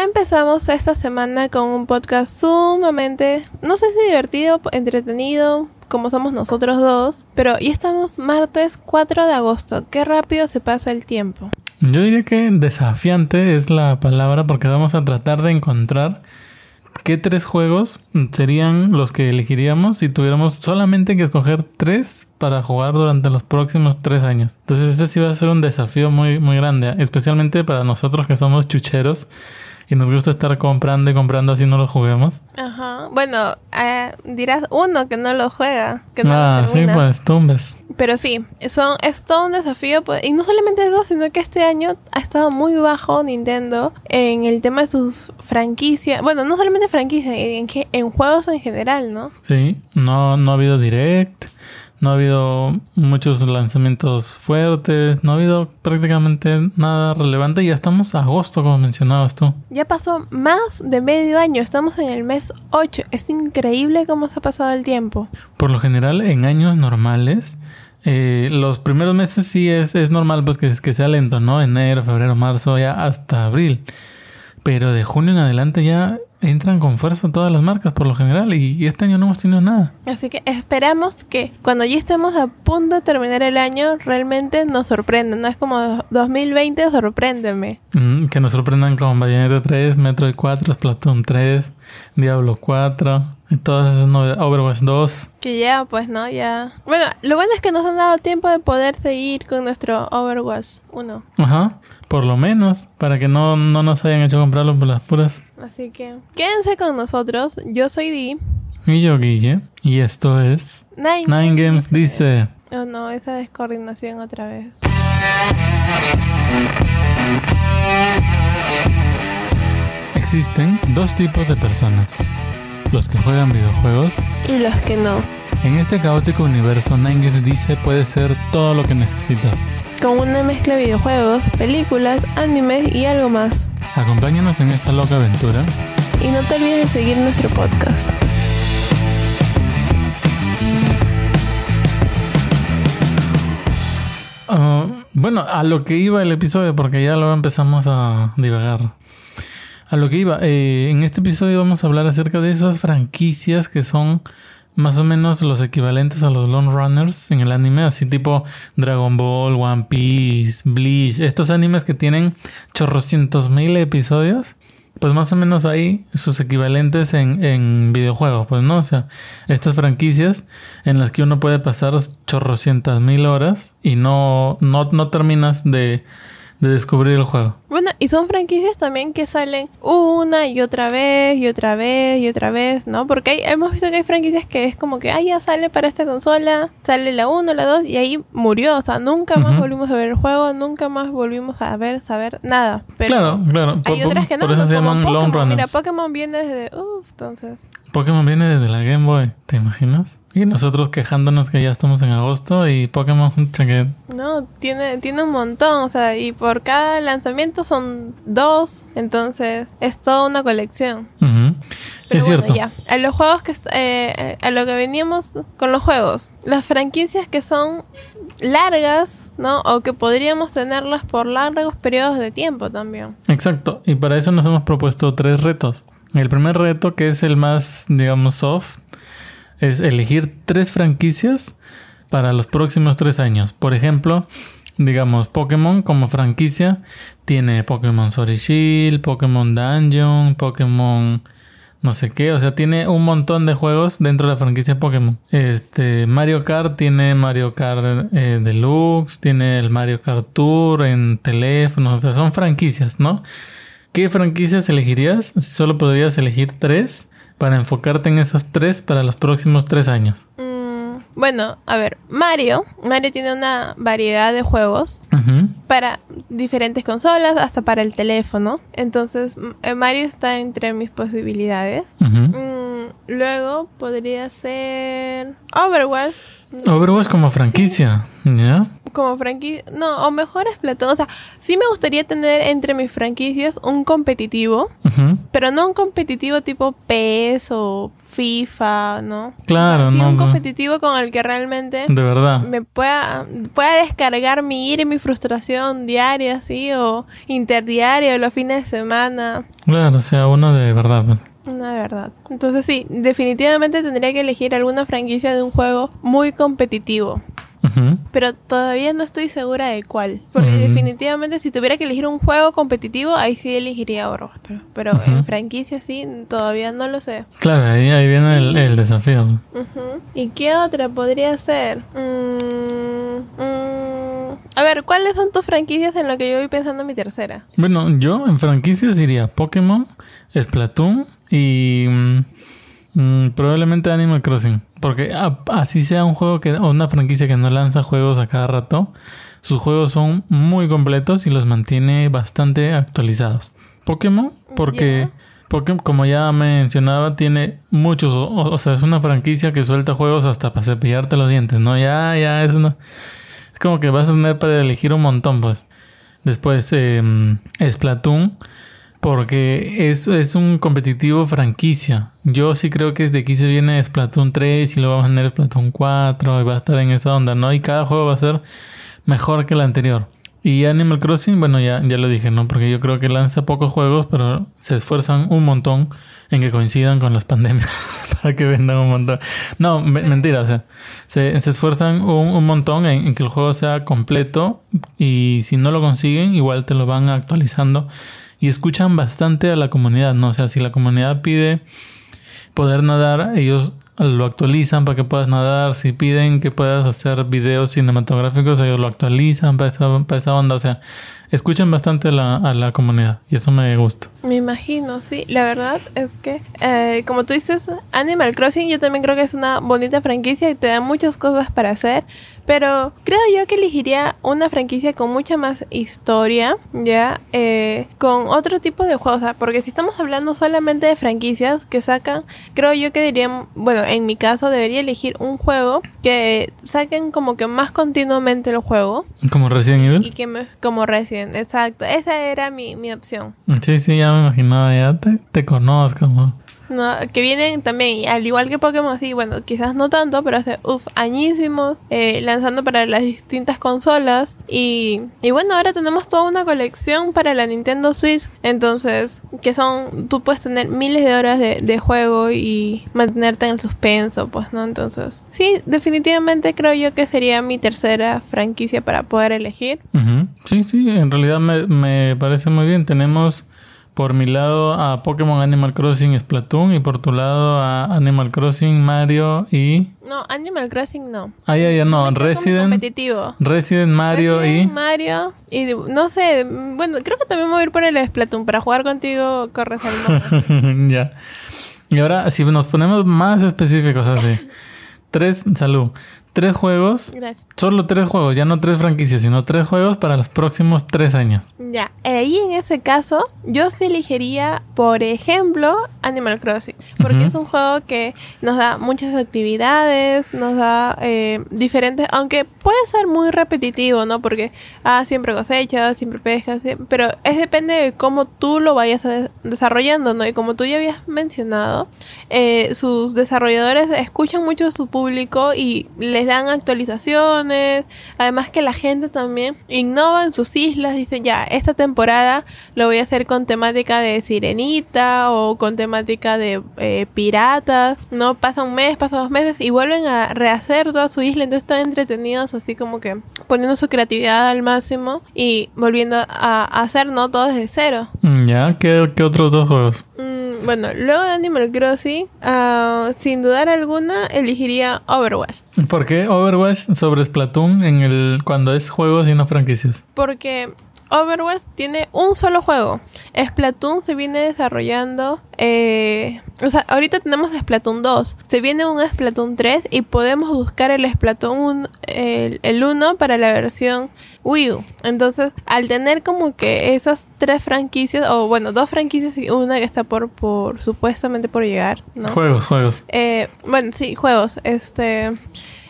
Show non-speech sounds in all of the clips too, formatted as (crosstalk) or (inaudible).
Empezamos esta semana con un podcast sumamente, no sé si divertido, entretenido, como somos nosotros dos, pero ya estamos martes 4 de agosto. Qué rápido se pasa el tiempo. Yo diría que desafiante es la palabra porque vamos a tratar de encontrar qué tres juegos serían los que elegiríamos si tuviéramos solamente que escoger tres para jugar durante los próximos tres años. Entonces ese sí va a ser un desafío muy, muy grande, especialmente para nosotros que somos chucheros y nos gusta estar comprando y comprando así no lo juguemos. Ajá. Bueno, eh, dirás uno que no lo juega. Que no ah, lo sí, pues tumbes. Pero sí, son, es todo un desafío. pues, y no solamente eso, sino que este año ha estado muy bajo Nintendo en el tema de sus franquicias. Bueno, no solamente franquicias, en, en juegos en general, ¿no? Sí, no, no ha habido direct, no ha habido muchos lanzamientos fuertes, no ha habido prácticamente nada relevante y ya estamos a agosto, como mencionabas tú. Ya pasó más de medio año, estamos en el mes 8. Es increíble cómo se ha pasado el tiempo. Por lo general, en años normales, eh, los primeros meses sí es, es normal pues que, que sea lento, ¿no? Enero, febrero, marzo, ya hasta abril. Pero de junio en adelante ya entran con fuerza todas las marcas por lo general y, este año no hemos tenido nada. Así que esperamos que cuando ya estemos a punto de terminar el año, realmente nos sorprenda. No es como 2020, sorpréndeme. Mm, que nos sorprendan con Bayonetta 3, Metroid 4, Splatoon 3, Diablo 4 y todas esas novedades. Overwatch 2. Que ya, pues, ¿no? Ya. Bueno, lo bueno es que nos han dado tiempo de poder seguir con nuestro Overwatch 1. Ajá, por lo menos, para que no, no nos hayan hecho comprarlo por las puras. Así que quédense con nosotros. Yo soy Di. Y yo, Guille, y esto es Nine, Nine Games dice. Oh no, esa descoordinación otra vez. Existen dos tipos de personas. Los que juegan videojuegos. Y los que no. En este caótico universo, Nine Games dice puede ser todo lo que necesitas. Con una mezcla de videojuegos, películas, animes y algo más. Acompáñanos en esta loca aventura. Y no te olvides de seguir nuestro podcast. Ah, bueno, a lo que iba el episodio, porque ya luego empezamos a divagar. A lo que iba, eh, en este episodio vamos a hablar acerca de esas franquicias que son más o menos los equivalentes a los Lone Runners en el anime, así tipo Dragon Ball, One Piece, Bleach, estos animes que tienen chorrocientos mil episodios. Pues más o menos ahí sus equivalentes en, en videojuegos, pues no, o sea, estas franquicias en las que uno puede pasar chorrocientas mil horas y no, no, no terminas de, de descubrir el juego. Bueno, y son franquicias también que salen una y otra vez y otra vez y otra vez, ¿no? Porque hay- hemos visto que hay franquicias que es como que, ah, ya sale para esta consola, sale la 1, la 2 y ahí murió. O sea, nunca más volvimos a ver el juego, nunca más volvimos a ver, saber nada. Pero claro, claro. Por, Hay otras que no, por eso se llaman Pokémon. Mira, Runners. Pokémon viene desde, uff, entonces. Pokémon viene desde la Game Boy, ¿te imaginas? Y nosotros quejándonos que ya estamos en agosto y Pokémon, pucha, que No, tiene, tiene un montón, o sea, y por cada lanzamiento son dos, entonces es toda una colección. Pero es bueno, cierto. ya. A los juegos que est- eh, a lo que veníamos con los juegos. Las franquicias que son largas, ¿no? O que podríamos tenerlas por largos periodos de tiempo también. Exacto. Y para eso nos hemos propuesto tres retos. El primer reto, que es el más, digamos, soft, es elegir tres franquicias para los próximos tres años. Por ejemplo, digamos, Pokémon como franquicia tiene Pokémon Sword y Shield, Pokémon Dungeon, Pokémon no sé qué, o sea, tiene un montón de juegos dentro de la franquicia Pokémon. Este, Mario Kart tiene Mario Kart eh, Deluxe, tiene el Mario Kart Tour en teléfono, o sea, son franquicias, ¿no? ¿Qué franquicias elegirías si solo podrías elegir tres para enfocarte en esas tres para los próximos tres años? Mm, bueno, a ver, Mario. Mario tiene una variedad de juegos para diferentes consolas, hasta para el teléfono. Entonces, eh, Mario está entre mis posibilidades. Mm, luego podría ser Overwatch. Overwatch como franquicia, ¿ya? Como franquicia. No, o mejor Splatoon. O sea, sí me gustaría tener entre mis franquicias un competitivo, pero no un competitivo tipo PES o FIFA, ¿no? Claro, Sí, no, un no. competitivo con el que realmente De verdad. me pueda, pueda descargar mi ira y mi frustración diaria, así, o interdiaria, o los fines de semana. Claro, o sea, uno de verdad. pues. Una verdad. Entonces sí, definitivamente tendría que elegir alguna franquicia de un juego muy competitivo. Pero todavía no estoy segura de cuál. Porque Mm. definitivamente si tuviera que elegir un juego competitivo, ahí sí elegiría Overwatch. Pero, en franquicia sí, todavía no lo sé. Claro, ahí, ahí viene el, el desafío. ¿Y qué otra podría ser? Mm, mm, a ver, ¿cuáles son tus franquicias en lo que yo voy pensando en mi tercera? Bueno, yo en franquicias diría Pokémon, Splatoon y mm, probablemente Animal Crossing. Porque así sea un juego que o una franquicia que no lanza juegos a cada rato, sus juegos son muy completos y los mantiene bastante actualizados. Pokémon, porque Pokémon, como ya mencionaba, tiene muchos, o, o sea, es una franquicia que suelta juegos hasta para cepillarte los dientes, ¿no? Ya, ya, es una... Es como que vas a tener para elegir un montón, pues. Después, eh, Splatoon, porque es, es un competitivo franquicia. Yo sí creo que desde aquí se viene Splatoon 3 y luego vamos a tener Splatoon 4 y va a estar en esa onda, ¿no? Y cada juego va a ser mejor que el anterior. Y Animal Crossing, bueno, ya, ya lo dije, ¿no? Porque yo creo que lanza pocos juegos, pero se esfuerzan un montón en que coincidan con las (laughs) pandemias para que vendan un montón. No, me- mentira, o sea, se, se esfuerzan un, un montón en que el juego sea completo y si no lo consiguen, igual te lo van actualizando y escuchan bastante a la comunidad, ¿no? O sea, si la comunidad pide poder nadar, ellos lo actualizan para que puedas nadar. Si piden que puedas hacer videos cinematográficos, ellos lo actualizan para esa, para esa onda. O sea, escuchan bastante a la, a la comunidad y eso me gusta. Me imagino, sí. La verdad es que, eh, como tú dices, Animal Crossing yo también creo que es una bonita franquicia y te da muchas cosas para hacer. Pero creo yo que elegiría una franquicia con mucha más historia, ¿ya? Eh, con otro tipo de juegos. o sea, porque si estamos hablando solamente de franquicias que sacan, creo yo que dirían, bueno, en mi caso debería elegir un juego que saquen como que más continuamente el juego. Como Resident Y Evil. que me, como Resident, exacto. Esa era mi, mi opción. Sí, sí, ya me imaginaba, ya te, te conozco. ¿no? No, que vienen también, al igual que Pokémon, sí, bueno, quizás no tanto, pero hace, uff, añísimos, eh, lanzando para las distintas consolas. Y, y bueno, ahora tenemos toda una colección para la Nintendo Switch. Entonces, que son, tú puedes tener miles de horas de, de juego y mantenerte en el suspenso, pues, ¿no? Entonces, sí, definitivamente creo yo que sería mi tercera franquicia para poder elegir. Sí, sí, en realidad me, me parece muy bien. Tenemos por mi lado a Pokémon Animal Crossing Splatoon y por tu lado a Animal Crossing Mario y... No, Animal Crossing no. Ah, ya, ya, no, Me Resident, competitivo. Resident Mario Resident, y... Mario y no sé, bueno, creo que también me voy a ir por el Splatoon para jugar contigo corres (laughs) al ya. Y ahora, si nos ponemos más específicos así. Tres, salud. Tres juegos, Gracias. solo tres juegos, ya no tres franquicias, sino tres juegos para los próximos tres años. Ya, ahí en ese caso, yo sí elegiría, por ejemplo, Animal Crossing. Porque es un juego que nos da muchas actividades, nos da eh, diferentes, aunque puede ser muy repetitivo, ¿no? Porque, ah, siempre cosechas, siempre pescas, pero es depende de cómo tú lo vayas des- desarrollando, ¿no? Y como tú ya habías mencionado, eh, sus desarrolladores escuchan mucho a su público y les dan actualizaciones. Además que la gente también innova en sus islas. Dicen, ya, esta temporada lo voy a hacer con temática de sirenita o con temática de eh, piratas. No pasa un mes, pasa dos meses y vuelven a rehacer toda su isla. Entonces están entretenidos así como que poniendo su creatividad al máximo y volviendo a, hacer, ¿no? Todo desde cero. Mm, Ya, ¿qué, qué otros dos juegos? Bueno, luego de Animal Crossing, ah, sin dudar alguna, elegiría Overwatch. ¿Por qué Overwatch sobre Splatoon en el cuando es juegos y no franquicias? Porque Overwatch tiene un solo juego. Splatoon se viene desarrollando. eh, o sea, ahorita tenemos Splatoon 2. Se viene un Splatoon 3 y podemos buscar el Splatoon 1, el, el 1 para la versión Wii U. Entonces, al tener como que esas tres franquicias, o bueno, dos franquicias y una que está por, por supuestamente por llegar, ¿no? Juegos, juegos. Eh, bueno, sí, juegos. Este.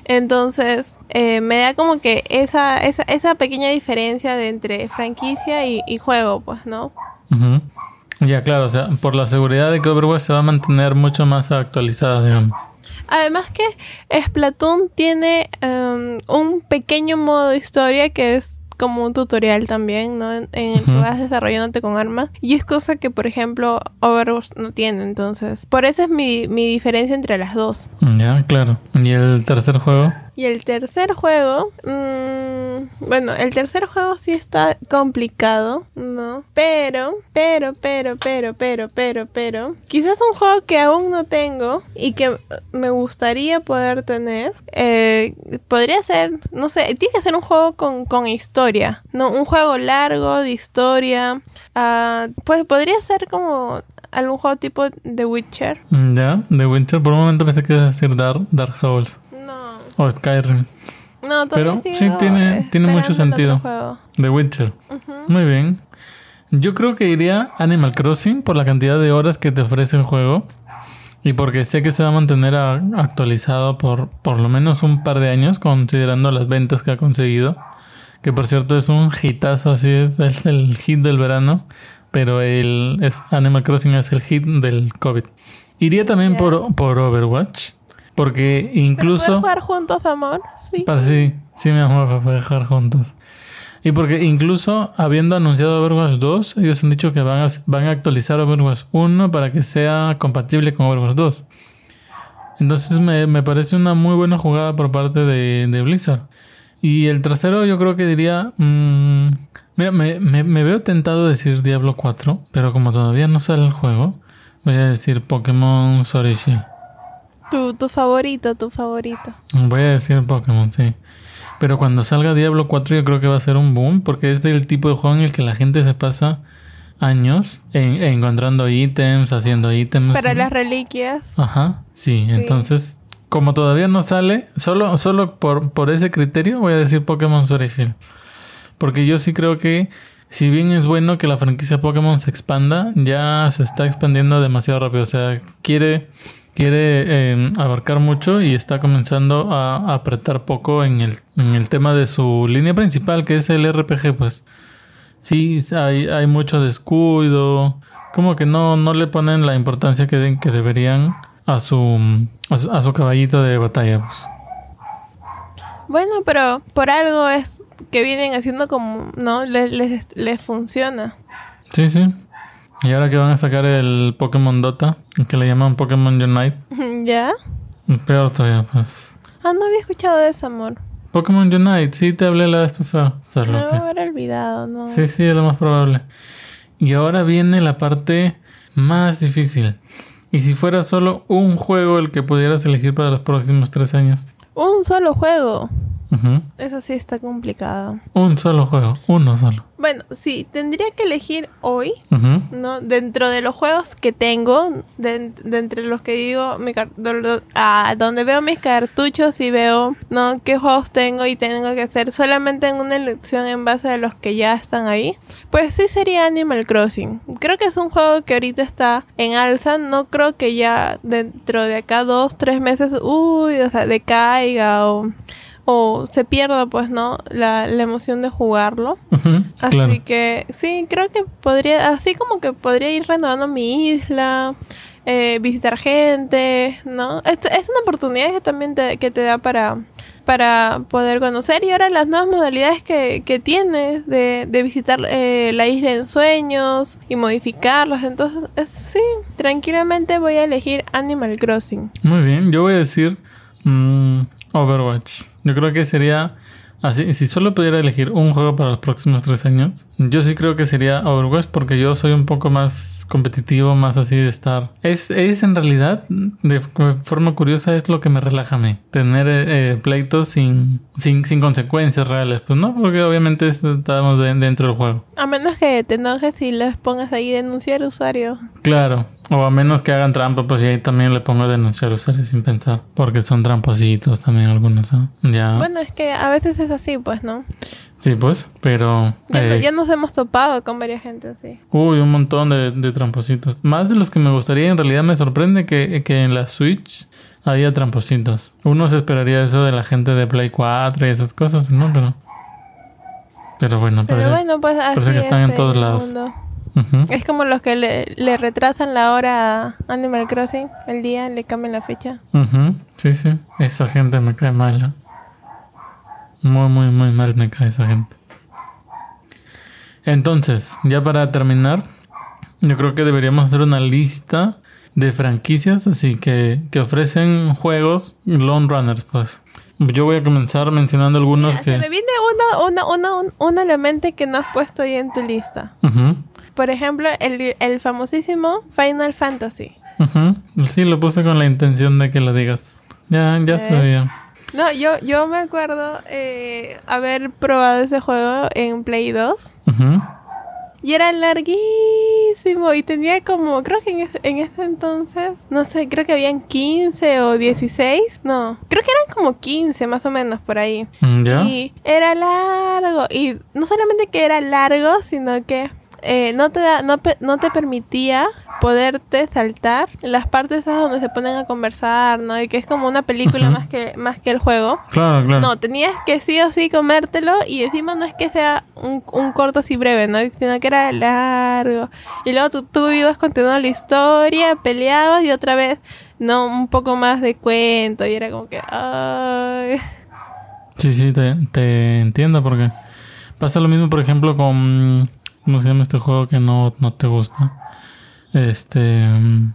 Entonces, eh, me da como que esa, esa, esa pequeña diferencia de entre franquicia y, y juego, pues, ¿no? Ujú. Ya, claro, o sea, por la seguridad de que Overwatch se va a mantener mucho más actualizada, digamos. Además que Splatoon tiene em, un pequeño modo historia que es como un tutorial también, ¿no? En, el que vas desarrollándote con armas. Y es cosa que, por ejemplo, Overwatch no tiene. Entonces, por eso es mi, mi diferencia entre las dos. Ya, claro. ¿Y el tercer juego? Y el tercer juego, mm, bueno, el tercer juego sí está complicado, ¿no? Pero, pero, pero, pero, pero, pero, pero, quizás un juego que aún no tengo y que me gustaría poder tener, eh, podría ser, no sé, tiene que ser un juego con, con historia, ¿no? Un juego largo de historia, ah, pues podría ser como algún juego tipo The Witcher. Ya, The Witcher. Por un momento pensé que ibas a decir Dark, Dark Souls o Skyrim. no, todavía Pero sí tiene- tiene mucho sentido. The Witcher. Muy bien. Yo creo que iría Animal Crossing por la cantidad de horas que te ofrece el juego. Y porque sé que se va a mantener a- actualizado por por lo menos un par de años, considerando las ventas que ha conseguido. Que por cierto es un hitazo, así es, es el hit del verano. Pero el es- Animal Crossing es el hit del COVID. Iría también por, por Overwatch. Porque ¿Pero incluso... ¿Puedes jugar juntos, amor? Sí. Para sí, sí, mi amor, para poder jugar juntos. Y porque incluso habiendo anunciado Overwatch 2, ellos han dicho que van a, van a actualizar Overwatch 1 para que sea compatible con Overwatch 2. Entonces me, me parece una muy buena jugada por parte de, de Blizzard. Y el tercero yo creo que diría... mm, mira, me, me- me veo tentado de decir Diablo 4, pero como todavía no sale el juego, voy a decir Pokémon Sword. Tu, tu favorito, tu favorito. Voy a decir Pokémon, sí. Pero cuando salga Diablo 4 yo creo que va a ser un boom porque es del tipo de juego en el que la gente se pasa años en- encontrando ítems, haciendo ítems. Para ¿sí? las reliquias. Ajá, sí, Sí. entonces como todavía no sale, solo, solo por, por ese criterio voy a decir Pokémon Sword y Shield. Porque yo sí creo que si bien es bueno que la franquicia Pokémon se expanda, ya se está expandiendo demasiado rápido. O sea, quiere, quiere eh, abarcar mucho y está comenzando a, apretar poco en el, en el tema de su línea principal, que es el RPG, pues. Sí, hay, hay mucho descuido. Como que no, no le ponen la importancia que, de- que deberían a su, a su, a su caballito de batalla, pues. Bueno, pero por algo es que vienen haciendo como, ¿no? Les, les, les funciona. Sí, sí. Y ahora que van a sacar el Pokémon Dota, que le llaman Pokémon Unite, (laughs) ¿Ya? peor todavía, pues. Ah, no había escuchado de eso, amor. Pokémon Unite, sí te hablé la vez pasada. Es Me haber olvidado, ¿no? Sí, sí, es lo más probable. Y ahora viene la parte más difícil. ¿Y si fuera solo un juego el que pudieras elegir para los próximos tres años? Un solo juego. Eso sí está complicado. Un solo juego, uno solo. Bueno, sí, tendría que elegir hoy. ¿no? Dentro de los juegos que tengo, de, de entre los que digo, mi ah, donde veo mis cartuchos y veo, ¿no? Qué juegos tengo y tengo que hacer solamente en una elección en base a los que ya están ahí. Pues sí sería Animal Crossing. Creo que es un juego que ahorita está en alza. No creo que ya dentro de acá dos, tres meses, uy, o sea, decaiga o, o se pierda, pues, ¿no? La, la emoción de jugarlo. Así Claro. que sí, creo que podría, así como que podría ir renovando mi isla, eh, visitar gente, ¿no? Es, es una oportunidad que también te, que te da para, para poder conocer y ahora las nuevas modalidades que, que tienes de, de visitar eh, la isla en sueños y modificarlos, entonces es- sí, tranquilamente voy a elegir Animal Crossing. Muy bien, yo voy a decir mm, Overwatch. Yo creo que sería así. Si solo pudiera elegir un juego para los próximos tres años, yo sí creo que sería Overwatch porque yo soy un poco más competitivo, más así de estar. Es, es en realidad, de forma curiosa, es lo que me relaja a mí. Tener eh, eh, pleitos sin, sin, sin consecuencias reales. Pues no, porque obviamente estamos de- dentro del juego. A menos que te enojes y les pongas ahí denunciar usuario. Claro, O a menos que hagan trampa, pues y ahí también le pongo a denunciar usuarios sin pensar. Porque son trampositos también algunos, ¿no? Ya. Bueno, es que a veces es así, pues, ¿no? Sí, pues, pero... Ya, eh, ya nos hemos topado con varias gente así. Uy, un montón de, de trampositos. Más de los que me gustaría. En realidad me sorprende que, que en la Switch haya trampositos. Uno se esperaría eso de la gente de Play 4 y esas cosas, ¿no? Pero... Pero bueno, Pero parece... bueno, pues así parece que están es en todos lados. Es como los que le, le retrasan la hora a Animal Crossing, el día, le cambian la fecha. Ujú, Sí, sí. Esa gente me cae mal. ¿eh? Muy, muy, muy mal me cae esa gente. Entonces, ya para terminar, yo creo que deberíamos hacer una lista de franquicias así que, que ofrecen juegos Lone Runners, pues. Yo voy a comenzar mencionando algunos Se me que... viene una, una, una, un, mente que no has puesto ahí en tu lista. Por ejemplo, el, el famosísimo Final Fantasy. Sí, lo puse con la intención de que lo digas. Ya, ya Eh. sabía. No, yo, yo me acuerdo eh, haber probado ese juego en Play 2. Ujú, Y era larguísimo. Y tenía como, creo que en, ese- en ese entonces, no sé, creo que habían 15 o 16. No, creo que eran como 15 más o menos por ahí. Mm, ¿Ya? Y era largo. Y no solamente que era largo, sino que eh, no, te da, no, no te permitía poderte saltar las partes esas donde se ponen a conversar, ¿no? Y que es como una película más, que, más que el juego. Claro, claro. No, tenías que sí o sí comértelo y encima no es que sea un, un corto así breve, ¿no? Sino que era largo. Y luego tú, tú ibas continuando la historia, peleabas y otra vez, no, un poco más de cuento y era como que, ay. Sí, sí, te, te entiendo porque pasa lo mismo, por ejemplo, con... ¿Cómo se llama este juego que no, no te gusta? Este... mm,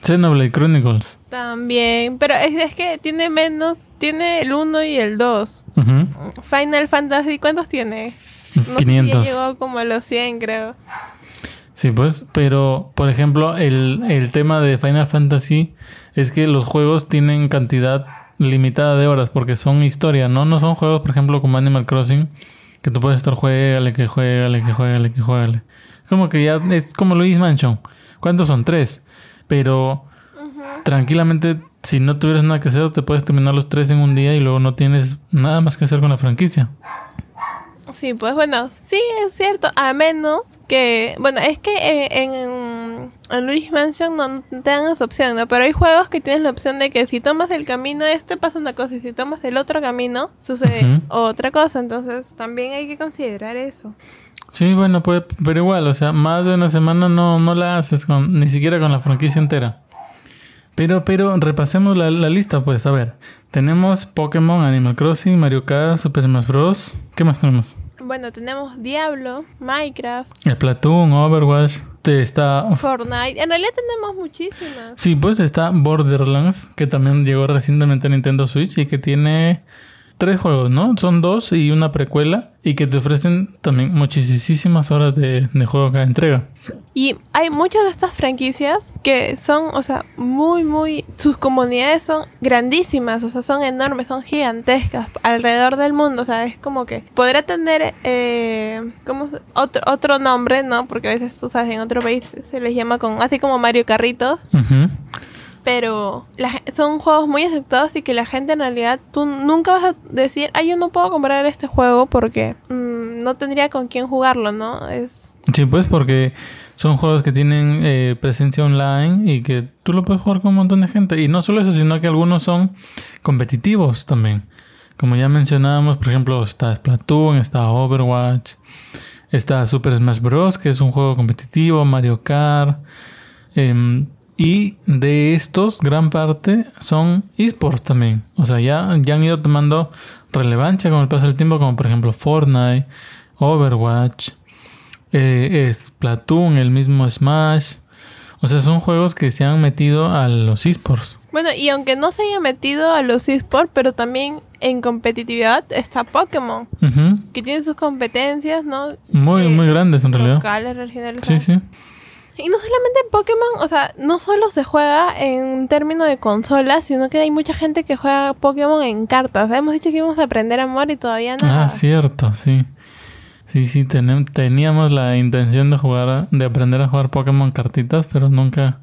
Xenoblade Chronicles. También, pero es, es que tiene menos, tiene el 1 y el 2. Ujú, Final Fantasy, ¿cuántos tiene? No sé si 500. llegó como a los 100, creo. Sí, pues, pero por ejemplo, el, el tema de Final Fantasy es que los juegos tienen cantidad limitada de horas porque son historia, ¿no? No son juegos, por ejemplo, como Animal Crossing, que tú puedes estar juégale, que juégale, que juégale, que juégale. Es como que ya es como Luis Mansion. ¿Cuántos son? Tres. Pero tranquilamente, si no tuvieras nada que hacer, te puedes terminar los tres en un día y luego no tienes nada más que hacer con la franquicia. Sí, pues bueno, sí es cierto, a menos que, bueno, es que en, en, en Luis Mansion no te dan esa opción, ¿no? Pero hay juegos que tienes la opción de que si tomas el camino este pasa una cosa y si tomas el otro camino sucede otra cosa, entonces también hay que considerar eso. Sí, bueno, pues, pero igual, o sea, más de una semana no, no la haces con, ni siquiera con la franquicia entera. Pero, pero repasemos la, la lista, pues, a ver. Tenemos Pokémon, Animal Crossing, Mario Kart, Super Smash Bros. ¿Qué más tenemos? Bueno, tenemos Diablo, Minecraft, Splatoon, Overwatch, te está... Fortnite, en realidad tenemos muchísimas. Sí, pues está Borderlands, que también llegó recientemente a Nintendo Switch y que tiene tres juegos, ¿no? Son dos y una precuela y que te ofrecen también muchísimas horas de, de juego cada entrega. Y hay muchas de estas franquicias que son, o sea, muy, muy... Sus comunidades son grandísimas, o sea, son enormes, son gigantescas alrededor del mundo, o sea, es como que podrá tener, eh, ¿cómo? se- Otro, otro nombre, ¿no? Porque a veces, tú sabes, en otro país se les llama con, así como Mario Carritos. Pero la son juegos muy aceptados y que la gente en realidad, tú nunca vas a decir, ay, yo no puedo comprar este juego porque mm, no tendría con quién jugarlo, ¿no? Es... Sí, pues porque son juegos que tienen eh, presencia online y que tú lo puedes jugar con un montón de gente. Y no solo eso, sino que algunos son competitivos también. Como ya mencionábamos, por ejemplo, está Splatoon, está Overwatch, está Super Smash Bros., que es un juego competitivo, Mario Kart. em, y de estos, gran parte son esports también. O sea, ya, ya han ido tomando relevancia con el paso del tiempo, como por ejemplo Fortnite, Overwatch, eh, Splatoon, el mismo Smash. O sea, son juegos que se han metido a los esports. Bueno, y aunque no se haya metido a los esports, pero también en competitividad está Pokémon, que tiene sus competencias, ¿no? Muy, Eh, muy grandes en realidad. Locales, regionales. Sí, sí. Y no solamente en Pokémon, o sea, no solo se juega en términos de consolas, sino que hay mucha gente que juega Pokémon en cartas. Hemos dicho que íbamos a aprender amor y todavía no. Ah, cierto, sí. Sí, sí, teníamos la intención de jugar, de aprender a jugar Pokémon cartitas, pero nunca,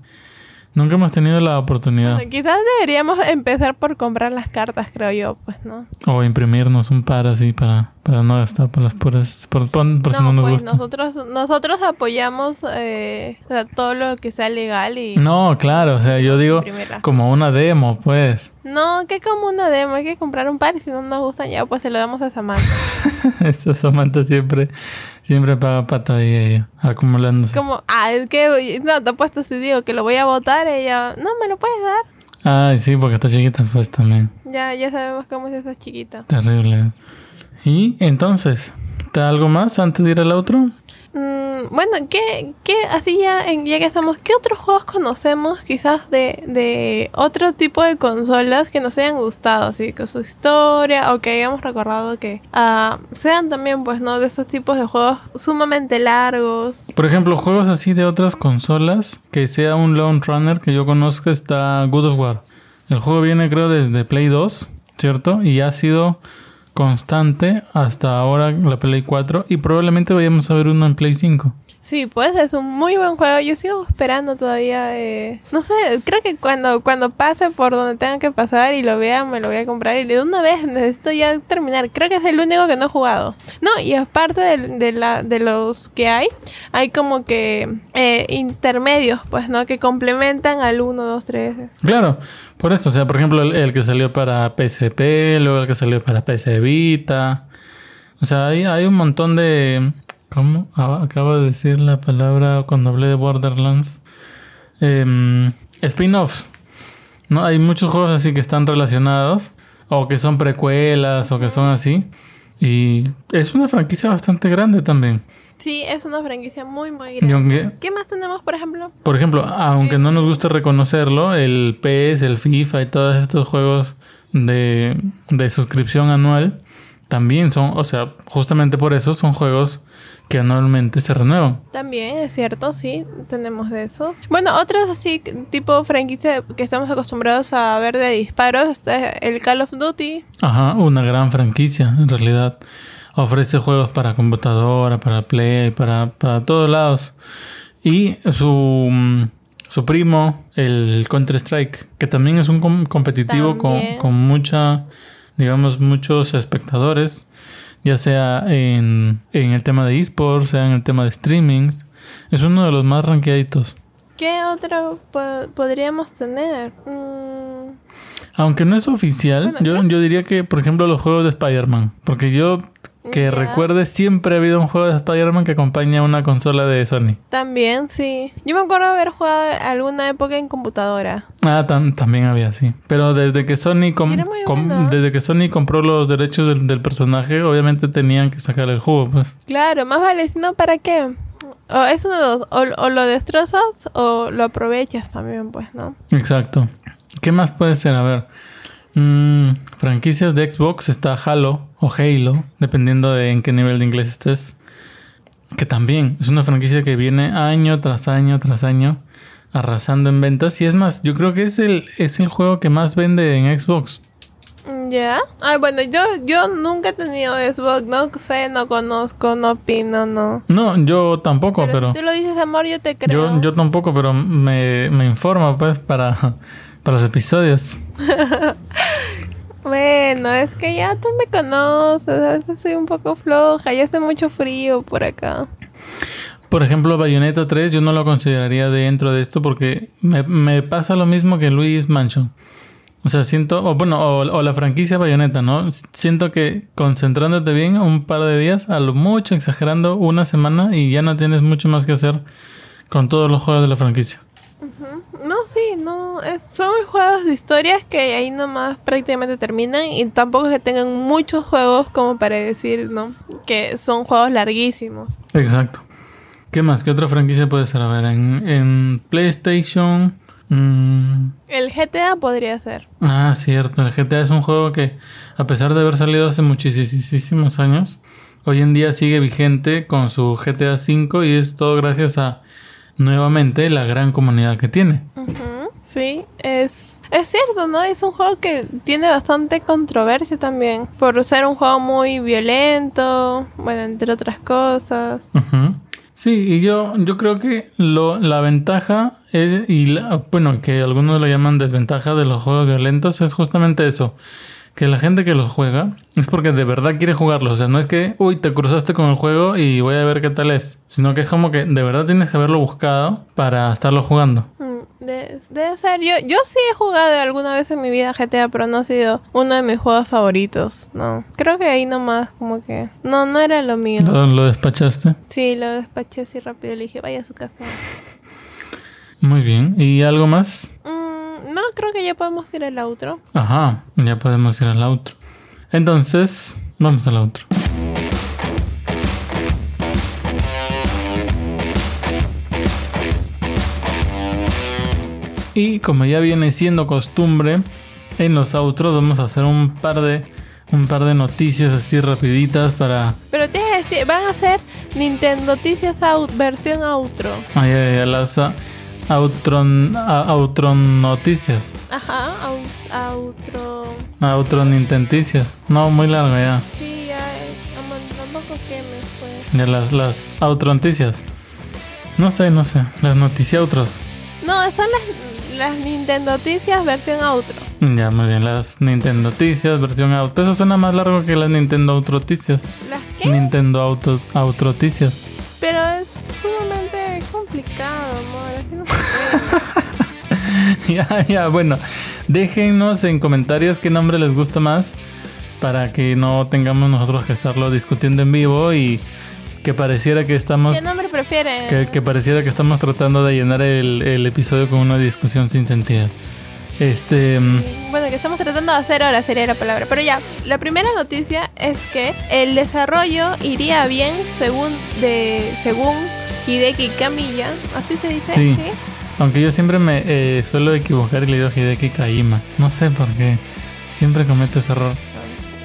nunca hemos tenido la oportunidad. Bueno, quizás deberíamos empezar por comprar las cartas, creo yo, pues, ¿no? O imprimirnos un par así para, para no gastar por las puras, por, por- por si no nos pues gusta. nosotros nosotros apoyamos eh, o sea, todo lo que sea legal y No, claro, o sea, yo digo imprimirla. como una demo, pues. No, que como una demo, hay que comprar un par y si no nos gustan ya pues se lo damos a Samantha. (laughs) Esta Samantha siempre, siempre paga pato ahí ella, acumulándose. Como, ah, es que no, te apuesto si digo que lo voy a votar, ella, no, me lo puedes dar. Ay, sí, porque está chiquita pues también. Ya, ya sabemos cómo es esa chiquita. Terrible. Y entonces, ¿está algo más antes de ir al otro? Mm, bueno, ¿qué, qué ya, en, ya que estamos, qué otros juegos conocemos quizás de, de otro tipo de consolas que nos hayan gustado, así con su historia o que hayamos recordado que ah, sean también, pues, ¿no? De estos tipos de juegos sumamente largos. Por ejemplo, juegos así de otras consolas, que sea un Lone Runner que yo conozca, está God of War. El juego viene creo desde Play 2, ¿cierto? Y ha sido constante hasta ahora la Play 4 y probablemente vayamos a ver uno en Play 5. Sí, pues es un muy buen juego. Yo sigo esperando todavía. eh, no sé, creo que cuando, cuando pase por donde tenga que pasar y lo vea, me lo voy a comprar. Y de una vez necesito ya terminar. Creo que es el único que no he jugado. No, y aparte de, de, la, de los que hay, hay como que eh, intermedios, pues, ¿no? Que complementan al 1, 2, 3. Claro, por eso, o sea, por ejemplo, el, el que salió para PSP, luego el que salió para PC Vita. O sea, hay, hay un montón de... ¿Cómo? Ah, Acabo de decir la palabra cuando hablé de Borderlands. Em, Spin-offs. ¿No? Hay muchos juegos así que están relacionados. O que son precuelas o que son así. Y es una franquicia bastante grande también. Sí, es una franquicia muy, muy grande. aunque, ¿Qué más tenemos, por ejemplo? por ejemplo, aunque no nos guste reconocerlo, el PS, el FIFA y todos estos juegos de, de suscripción anual también son, o sea, justamente por eso son juegos que anualmente se renuevan. También es cierto, sí, tenemos de esos. Bueno, otros así, tipo franquicia que estamos acostumbrados a ver de disparos, está el Call of Duty. Ajá, una gran franquicia en realidad. Ofrece juegos para computadora, para Play, para, para todos lados. Y su, mm, su primo, el Counter-Strike, que también es un com- competitivo con, con mucha, digamos, muchos espectadores, ya sea en, en el tema de esports, sea en el tema de streamings. Es uno de los más rankeaditos. ¿Qué otro po- podríamos tener? Mm, Aunque no es oficial, Bueno, yo, yo diría que, por ejemplo, los juegos de Spider-Man. Porque yo, que recuerde, siempre ha habido un juego de Spider-Man que acompaña a una consola de Sony. también, sí. Yo me acuerdo haber jugado alguna época en computadora. Ah, tam- también había, sí. Pero desde que Sony com- Era muy com- bueno. desde que Sony compró los derechos del, del personaje, obviamente tenían que sacar el jugo, pues. Claro, más vale, si no, ¿para qué? O es uno de dos, o, o lo destrozas o lo aprovechas también, pues, ¿no? Exacto. ¿Qué más puede ser? A ver. Mm, franquicias de Xbox está Halo o Halo, dependiendo de en qué nivel de inglés estés. Que también es una franquicia que viene año tras año tras año arrasando en ventas. Y es más, yo creo que es el, es el juego que más vende en Xbox. ¿Ya? Ay, bueno, yo, yo nunca he tenido Xbox, no sé, no conozco, no opino, no. No, yo tampoco, pero... si tú lo dices, amor, yo te creo. Yo, yo tampoco, pero me, me informo pues para, para los episodios. (laughs) Bueno, es que ya tú me conoces, a veces soy un poco floja, ya hace mucho frío por acá. Por ejemplo, Bayonetta 3 yo no lo consideraría dentro de esto porque me, me pasa lo mismo que Luis Mansion. O sea, siento, o bueno, o, o la franquicia Bayonetta, ¿no? Siento que concentrándote bien un par de días, a lo mucho exagerando una semana y ya no tienes mucho más que hacer con todos los juegos de la franquicia. No, sí, no, es- son juegos de historias que ahí nomás prácticamente terminan y tampoco es que tengan muchos juegos como para decir, ¿no? Que son juegos larguísimos. Exacto. ¿Qué más? ¿Qué otra franquicia puede ser? A ver, en, en PlayStation... mm, El GTA podría ser. Ah, cierto. El GTA es un juego que, a pesar de haber salido hace muchísimos años, hoy en día sigue vigente con su GTA V y es todo gracias a, nuevamente, la gran comunidad que tiene. Sí, es, es cierto, ¿no? Es un juego que tiene bastante controversia también. Por ser un juego muy violento, bueno, entre otras cosas. Sí, y yo, yo creo que lo, la ventaja, es- y la- bueno, que algunos lo llaman desventaja de los juegos violentos, es justamente eso. Que la gente que los juega es porque de verdad quiere jugarlos. O sea, no es que, uy, te cruzaste con el juego y voy a ver qué tal es. Sino que es como que de verdad tienes que haberlo buscado para estarlo jugando. Mm, de- Debe ser. Yo, yo sí he jugado alguna vez en mi vida GTA, pero no ha sido uno de mis juegos favoritos. No. Creo que ahí nomás, como que. No, no era lo mío. Lo, lo despachaste. Sí, lo despaché así rápido. Le dije, vaya a su casa. Muy bien. ¿Y algo más? Que ya podemos ir al outro. Ajá, ya podemos ir al outro. Entonces, vamos al outro. Y como ya viene siendo costumbre, en los outros vamos a hacer un par de un par de noticias así rapiditas para Pero tienes que decir, van a ser Nintendo Noticias out, versión outro. ay, ay, ay, las outron, ah, outron noticias, Ajá, au- outro. outro nintenticias. No, muy larga ya. Sí, ya, tampoco quemes, pues. De las, las outro-noticias. No sé, no sé. Las noticiautros. No, son las, las Nintendo Noticias versión outro. Ya, muy bien. Las Nintendo Noticias, versión auto. Eso suena más largo que las Nintendo Autroticias. ¿Las qué? Nintendo Auto Autroticias. Pero es sumamente complicado, (laughs) ya, ya, bueno. Déjennos en comentarios qué nombre les gusta más. Para que no tengamos nosotros que estarlo discutiendo en vivo y que pareciera que estamos. ¿Qué nombre prefieren? Que, que pareciera que estamos tratando de llenar el, el episodio con una discusión sin sentido. Este. mm, Bueno, que estamos tratando de hacer ahora sería la palabra. Pero ya, la primera noticia es que el desarrollo iría bien según de según Hideki Kamiya. Así se dice. Sí. Aunque yo siempre me eh, suelo equivocar y le digo Hideki Kaima. No sé por qué. Siempre cometo ese error.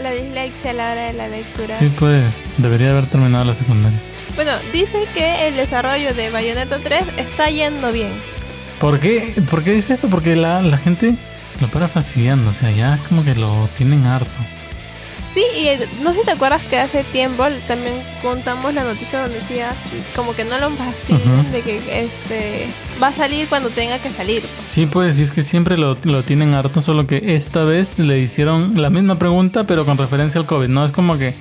La dislexia a la hora de la lectura. Sí, pues. Debería haber terminado la secundaria. Bueno, dice que el desarrollo de Bayonetta 3 está yendo bien. ¿Por qué? ¿Por qué dice esto? Porque la, la gente lo para fastidiando. O sea, ya es como que lo tienen harto. Sí, y eh, no sé si te acuerdas que hace tiempo también contamos la noticia donde decía como que no lo fastidien Ujú. de que este va a salir cuando tenga que salir. Sí, pues, y es que siempre lo, lo tienen harto, solo que esta vez le hicieron la misma pregunta, pero con referencia al COVID, ¿no? Es como que.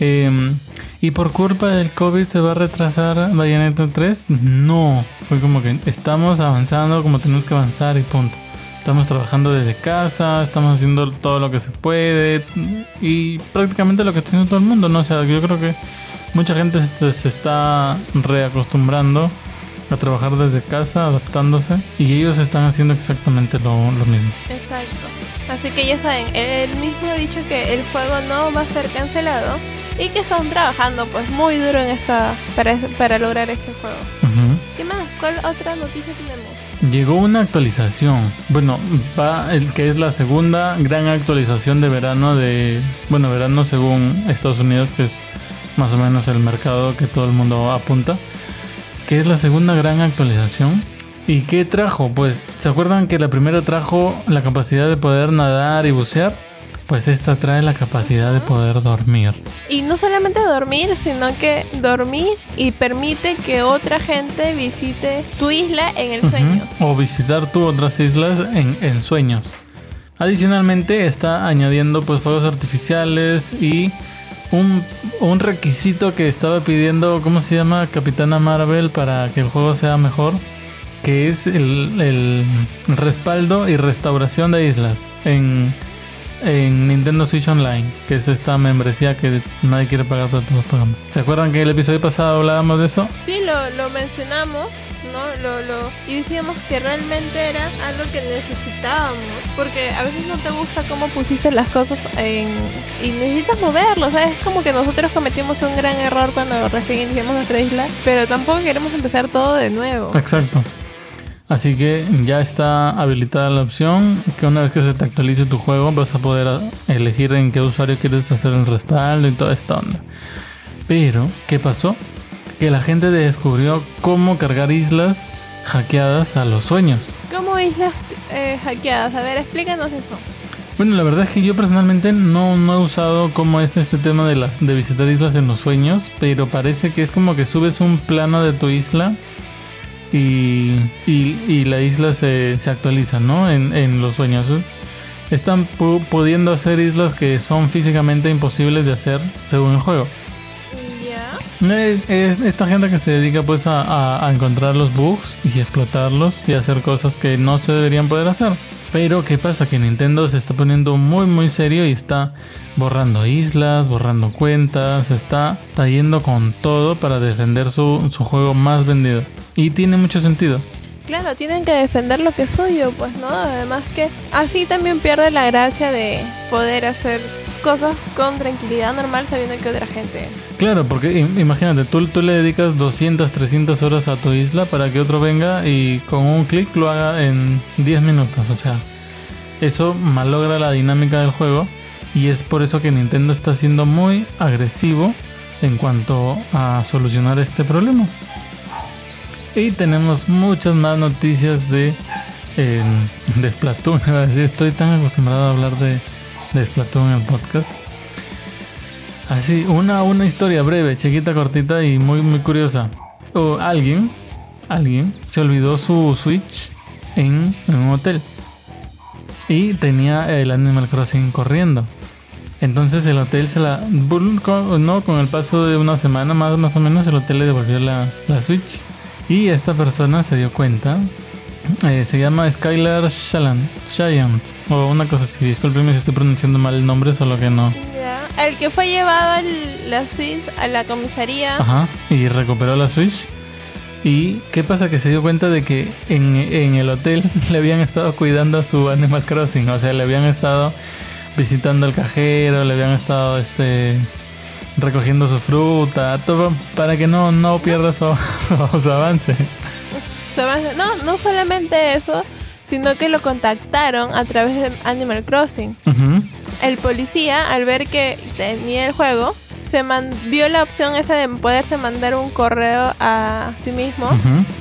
em, ¿Y por culpa del COVID se va a retrasar Bayonetta 3? No. Fue como que estamos avanzando como tenemos que avanzar y punto. Estamos trabajando desde casa, estamos haciendo todo lo que se puede y prácticamente lo que está haciendo todo el mundo, ¿no? O sea, yo creo que mucha gente se, se está reacostumbrando a trabajar desde casa, adaptándose, y ellos están haciendo exactamente lo, lo mismo. Exacto. Así que ya saben, él mismo ha dicho que el juego no va a ser cancelado y que están trabajando pues muy duro en esta para, para lograr este juego. ¿Qué más? ¿Cuál otra noticia tenemos? Llegó una actualización, bueno, va el que es la segunda gran actualización de verano de, bueno, verano según Estados Unidos, que es más o menos el mercado que todo el mundo apunta, que es la segunda gran actualización. ¿Y qué trajo? Pues, ¿se acuerdan que la primera trajo la capacidad de poder nadar y bucear? Pues esta trae la capacidad de poder dormir. Y no solamente dormir, sino que dormir y permite que otra gente visite tu isla en el sueño. Ujú. O visitar tú otras islas en, en sueños. Adicionalmente está añadiendo pues fuegos artificiales y un, un requisito que estaba pidiendo, ¿cómo se llama? Capitana Marvel para que el juego sea mejor. Que es el, el respaldo y restauración de islas en, en Nintendo Switch Online. Que es esta membresía que nadie quiere pagar, pero todos pagamos. ¿Se acuerdan que el episodio pasado hablábamos de eso? Sí, lo, lo mencionamos, Lo, y decíamos que realmente era algo que necesitábamos. Porque a veces no te gusta cómo pusiste las cosas en, y necesitas moverlo, ¿sabes? Es como que nosotros cometimos un gran error cuando recién iniciamos nuestra isla, pero tampoco queremos empezar todo de nuevo. Exacto. Así que ya está habilitada la opción que una vez que se te actualice tu juego vas a poder elegir en qué usuario quieres hacer el respaldo y toda esta onda. Pero, ¿qué pasó? Que la gente descubrió cómo cargar islas hackeadas a los sueños. ¿Cómo como islas eh, hackeadas? A ver, explícanos eso. Bueno, la verdad es que yo personalmente no, no he usado cómo es este tema de, las, de visitar islas en los sueños, pero parece que es como que subes un plano de tu isla y, y, y la isla se, se actualiza, ¿no? En, en los sueños. Están pu- pudiendo hacer islas que son físicamente imposibles de hacer según el juego. Es, es esta gente que se dedica pues a, a- encontrar los bugs y explotarlos y hacer cosas que no se deberían poder hacer. Pero ¿qué pasa? Que Nintendo se está poniendo muy muy serio y está borrando islas, borrando cuentas, está, está yendo con todo para defender su, su juego más vendido. Y tiene mucho sentido. Claro, tienen que defender lo que es suyo, pues, ¿no? Además que así también pierde la gracia de poder hacer cosas con tranquilidad normal sabiendo que otra gente... Claro, porque im- imagínate, tú, tú le dedicas 200, 300 horas a tu isla para que otro venga y con un clic lo haga en 10 minutos. O sea, eso malogra la dinámica del juego y es por eso que Nintendo está siendo muy agresivo en cuanto a solucionar este problema. Y tenemos muchas más noticias de, eh, de Splatoon. (laughs) Estoy tan acostumbrado a hablar de, de Splatoon en el podcast. Así, una, una historia breve, chiquita, cortita y muy, muy curiosa. O alguien, alguien se olvidó su Switch en, en un hotel. Y tenía el Animal Crossing corriendo. Entonces el hotel se la... No, con el paso de una semana más, más o menos, el hotel le devolvió la, la Switch. Y esta persona se dio cuenta. Eh, se llama Skylar Shallant, Giant. O una cosa así. Disculpenme si estoy pronunciando mal el nombre, solo que no. Ya. El que fue llevado al, la Swiss a la comisaría... Ajá, y recuperó la Switch. ¿Y qué pasa? Que se dio cuenta de que en, en el hotel (laughs) le habían estado cuidando a su Animal Crossing. O sea, le habían estado visitando el cajero, le habían estado este recogiendo su fruta, todo para que no, no pierda su, su, (laughs) su avance. No, no solamente eso, sino que lo contactaron a través de Animal Crossing. El policía, al ver que tenía el juego, se man- vio la opción esa de poderse mandar un correo a sí mismo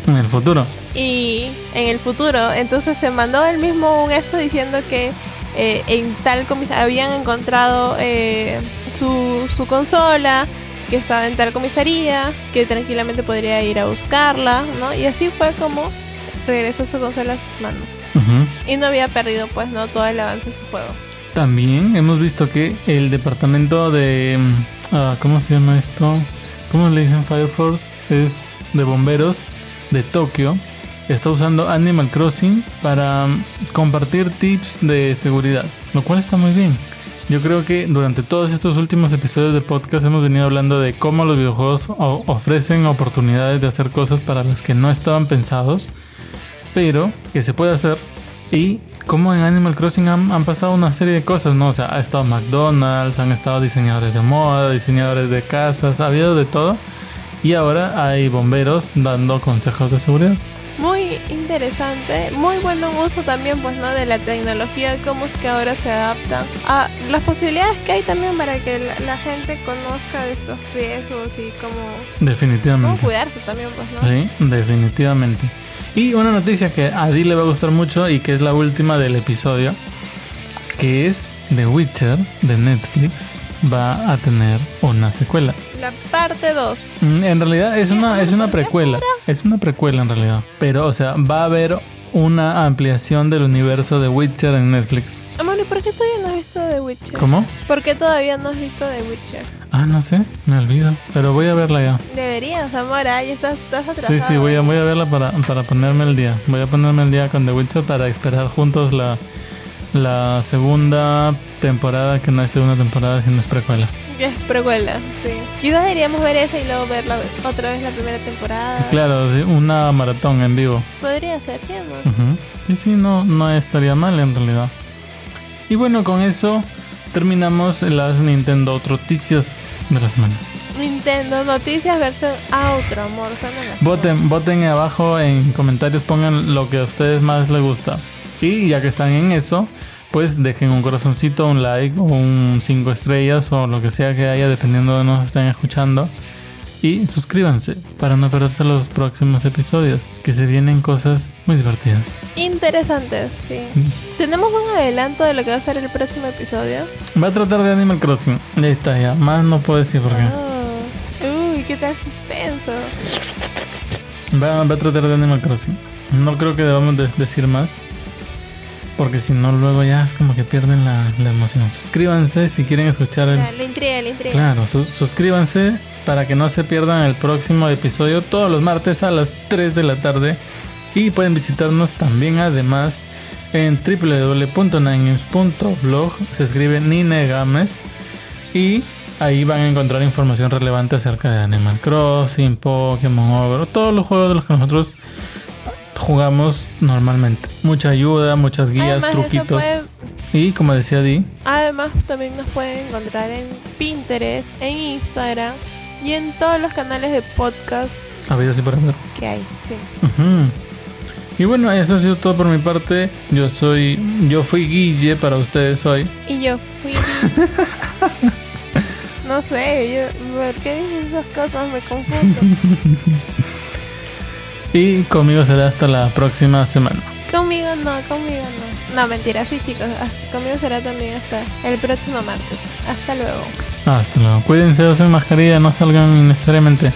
En el futuro. y en el futuro. Entonces se mandó él mismo un esto diciendo que eh, en tal habían encontrado eh, su, su consola, que estaba en tal comisaría, que tranquilamente podría ir a buscarla, ¿no? Y así fue como regresó su consola a sus manos. Ujú. Y no había perdido pues no todo el avance de su juego. También hemos visto que el departamento de... ah, ¿Cómo se llama esto? ¿Cómo le dicen Fire Force? Es de bomberos de Tokio. Está usando Animal Crossing para mm, compartir tips de seguridad. Lo cual está muy bien. Yo creo que durante todos estos últimos episodios de podcast hemos venido hablando de cómo los videojuegos ofrecen oportunidades de hacer cosas para las que no estaban pensados pero que se puede hacer. Y como en Animal Crossing han, han pasado una serie de cosas, ¿no? O sea, ha estado McDonald's, han estado diseñadores de moda, diseñadores de casas, ha habido de todo. Y ahora hay bomberos dando consejos de seguridad. Muy interesante, muy buen uso también pues no de la tecnología, cómo es que ahora se adaptan a las posibilidades que hay también para que la, la gente conozca de estos riesgos y cómo, cómo Definitivamente. cuidarse también pues no. Sí, definitivamente. Y una noticia que a Adi le va a gustar mucho y que es la última del episodio, que es The Witcher de Netflix, va a tener una secuela. La parte 2. Mm, En realidad es una, es una precuela. Es una precuela en realidad. Pero, o sea, va a haber una ampliación del universo de Witcher en Netflix. Amor, ¿y por qué todavía no has visto The Witcher? ¿Cómo? ¿Por qué todavía no has visto The Witcher? Ah, no sé, me olvido. Pero voy a verla ya. Deberías, amor, ahí estás, estás atrasado. Sí, sí, voy a, voy a verla para, para ponerme el día. Voy a ponerme el día con The Witcher para esperar juntos la, la segunda temporada, que no es segunda temporada, sino es precuela. Es precuela, sí. Quizás deberíamos ver esa y luego ver la- otra vez la primera temporada. Claro, sí, una maratón en vivo. Podría ser, ¿sí, amor? Ujú. Sí, sí, no, no estaría mal en realidad. Y bueno, con eso terminamos las Nintendo noticias de la semana. Nintendo Noticias versión outro, amor. Voten, voten abajo en comentarios, pongan lo que a ustedes más les gusta. Y ya que están en eso, pues dejen un corazoncito, un like, o un 5 estrellas o lo que sea que haya, dependiendo de nos estén escuchando. Y suscríbanse para no perderse los próximos episodios, que se vienen cosas muy divertidas. Interesantes, sí. Mm. Tenemos un adelanto de lo que va a ser el próximo episodio. Va a tratar de Animal Crossing. Ahí está, ya. Más no puedo decir por qué. Oh. Uy, qué tal suspenso. Va, va a tratar de Animal Crossing. No creo que debamos de- decir más. Porque si no, luego ya es como que pierden la, la emoción. Suscríbanse si quieren escuchar el, La, intriga, la intriga. Claro, su- suscríbanse para que no se pierdan el próximo episodio todos los martes a las 3 de la tarde. Y pueden visitarnos también además en www.ninegames.blog. Se escribe Ninegames. Y ahí van a encontrar información relevante acerca de Animal Crossing, Pokémon Over, todos los juegos de los que nosotros jugamos normalmente. Mucha ayuda, muchas guías, Además, truquitos. puede- Y como decía Di, además, también nos pueden encontrar en Pinterest, en Instagram y en todos los canales de podcast había así para ver. que hay. Sí. Y bueno, eso ha sido todo por mi parte. Yo soy, yo fui Guille para ustedes hoy. Y yo fui. (laughs) no sé, yo, ¿por qué esas cosas? Me confundo. (laughs) Y conmigo será hasta la próxima semana. conmigo no, conmigo no. No, mentira, sí, chicos. ah, Conmigo será también hasta el próximo martes. Hasta luego. Hasta luego. Cuídense, usen mascarilla, no salgan innecesariamente.